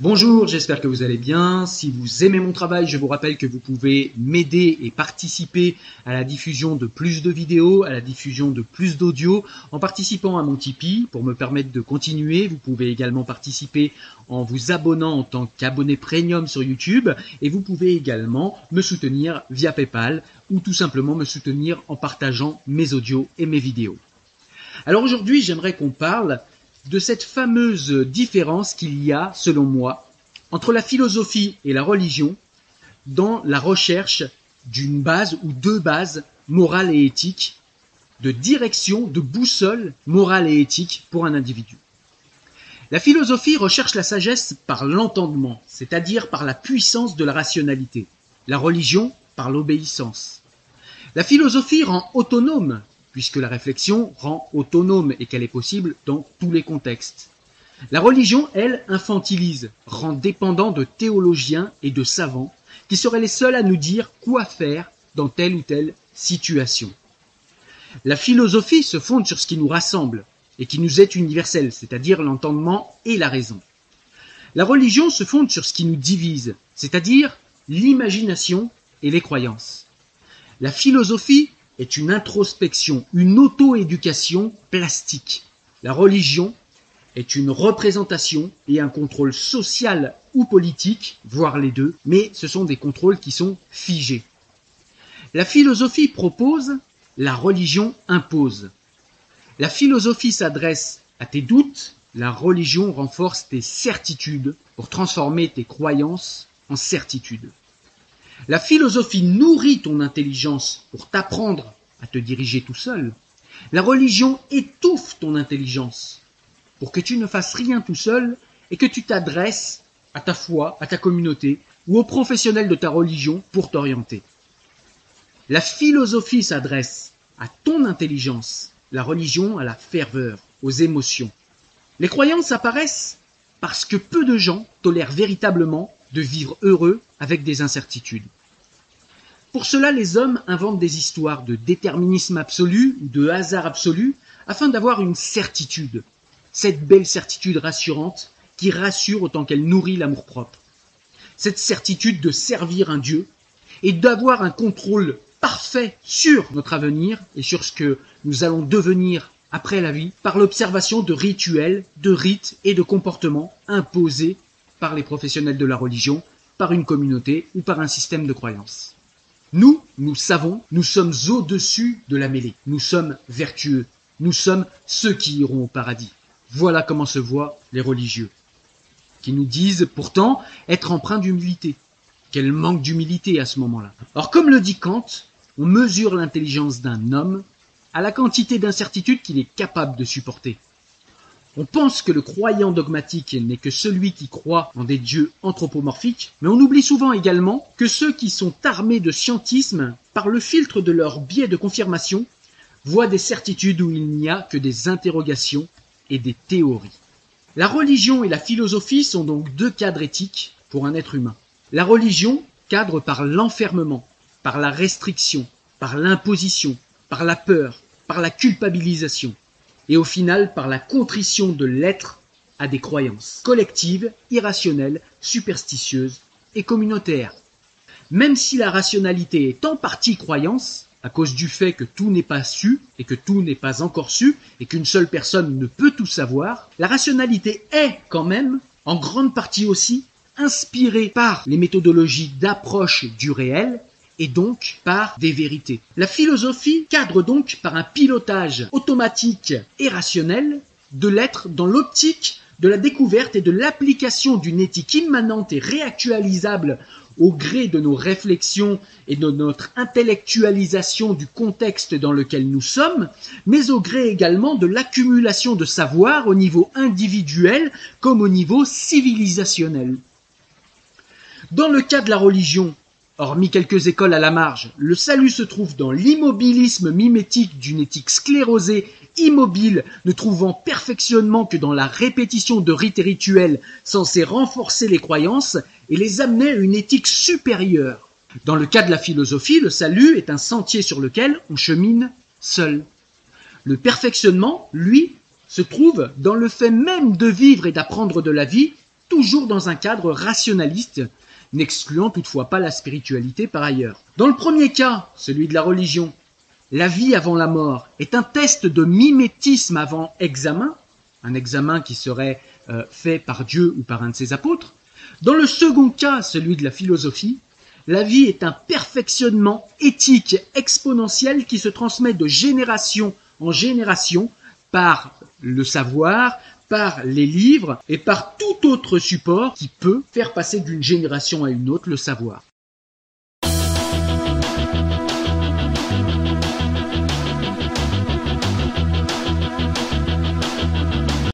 Bonjour, j'espère que vous allez bien. Si vous aimez mon travail, je vous rappelle que vous pouvez m'aider et participer à la diffusion de plus de vidéos, à la diffusion de plus d'audio en participant à mon Tipeee pour me permettre de continuer. Vous pouvez également participer en vous abonnant en tant qu'abonné premium sur YouTube et vous pouvez également me soutenir via PayPal ou tout simplement me soutenir en partageant mes audios et mes vidéos. Alors aujourd'hui, j'aimerais qu'on parle de cette fameuse différence qu'il y a, selon moi, entre la philosophie et la religion dans la recherche d'une base ou deux bases morales et éthiques, de direction, de boussole morale et éthique pour un individu. La philosophie recherche la sagesse par l'entendement, c'est-à-dire par la puissance de la rationalité. La religion par l'obéissance. La philosophie rend autonome puisque la réflexion rend autonome et qu'elle est possible dans tous les contextes. La religion, elle, infantilise, rend dépendant de théologiens et de savants qui seraient les seuls à nous dire quoi faire dans telle ou telle situation. La philosophie se fonde sur ce qui nous rassemble et qui nous est universel, c'est-à-dire l'entendement et la raison. La religion se fonde sur ce qui nous divise, c'est-à-dire l'imagination et les croyances. La philosophie est une introspection, une auto-éducation plastique. La religion est une représentation et un contrôle social ou politique, voire les deux, mais ce sont des contrôles qui sont figés. La philosophie propose, la religion impose. La philosophie s'adresse à tes doutes, la religion renforce tes certitudes pour transformer tes croyances en certitudes. La philosophie nourrit ton intelligence pour t'apprendre à te diriger tout seul. La religion étouffe ton intelligence pour que tu ne fasses rien tout seul et que tu t'adresses à ta foi, à ta communauté ou aux professionnels de ta religion pour t'orienter. La philosophie s'adresse à ton intelligence, la religion à la ferveur, aux émotions. Les croyances apparaissent parce que peu de gens tolèrent véritablement de vivre heureux avec des incertitudes. Pour cela, les hommes inventent des histoires de déterminisme absolu de hasard absolu afin d'avoir une certitude, cette belle certitude rassurante qui rassure autant qu'elle nourrit l'amour-propre. Cette certitude de servir un Dieu et d'avoir un contrôle parfait sur notre avenir et sur ce que nous allons devenir après la vie par l'observation de rituels, de rites et de comportements imposés par les professionnels de la religion, par une communauté ou par un système de croyance. Nous, nous savons, nous sommes au-dessus de la mêlée. Nous sommes vertueux. Nous sommes ceux qui iront au paradis. Voilà comment se voient les religieux, qui nous disent pourtant être empreints d'humilité. Quel manque d'humilité à ce moment-là. Or, comme le dit Kant, on mesure l'intelligence d'un homme à la quantité d'incertitude qu'il est capable de supporter. On pense que le croyant dogmatique n'est que celui qui croit en des dieux anthropomorphiques, mais on oublie souvent également que ceux qui sont armés de scientisme, par le filtre de leur biais de confirmation, voient des certitudes où il n'y a que des interrogations et des théories. La religion et la philosophie sont donc deux cadres éthiques pour un être humain. La religion cadre par l'enfermement, par la restriction, par l'imposition, par la peur, par la culpabilisation et au final par la contrition de l'être à des croyances collectives, irrationnelles, superstitieuses et communautaires. Même si la rationalité est en partie croyance, à cause du fait que tout n'est pas su et que tout n'est pas encore su et qu'une seule personne ne peut tout savoir, la rationalité est quand même, en grande partie aussi, inspirée par les méthodologies d'approche du réel et donc par des vérités. La philosophie cadre donc par un pilotage automatique et rationnel de l'être dans l'optique de la découverte et de l'application d'une éthique immanente et réactualisable au gré de nos réflexions et de notre intellectualisation du contexte dans lequel nous sommes, mais au gré également de l'accumulation de savoir au niveau individuel comme au niveau civilisationnel. Dans le cas de la religion, Hormis quelques écoles à la marge, le salut se trouve dans l'immobilisme mimétique d'une éthique sclérosée, immobile, ne trouvant perfectionnement que dans la répétition de rites et rituels censés renforcer les croyances et les amener à une éthique supérieure. Dans le cas de la philosophie, le salut est un sentier sur lequel on chemine seul. Le perfectionnement, lui, se trouve dans le fait même de vivre et d'apprendre de la vie toujours dans un cadre rationaliste, n'excluant toutefois pas la spiritualité par ailleurs. Dans le premier cas, celui de la religion, la vie avant la mort est un test de mimétisme avant examen, un examen qui serait euh, fait par Dieu ou par un de ses apôtres. Dans le second cas, celui de la philosophie, la vie est un perfectionnement éthique exponentiel qui se transmet de génération en génération par le savoir, par les livres et par tout autre support qui peut faire passer d'une génération à une autre le savoir.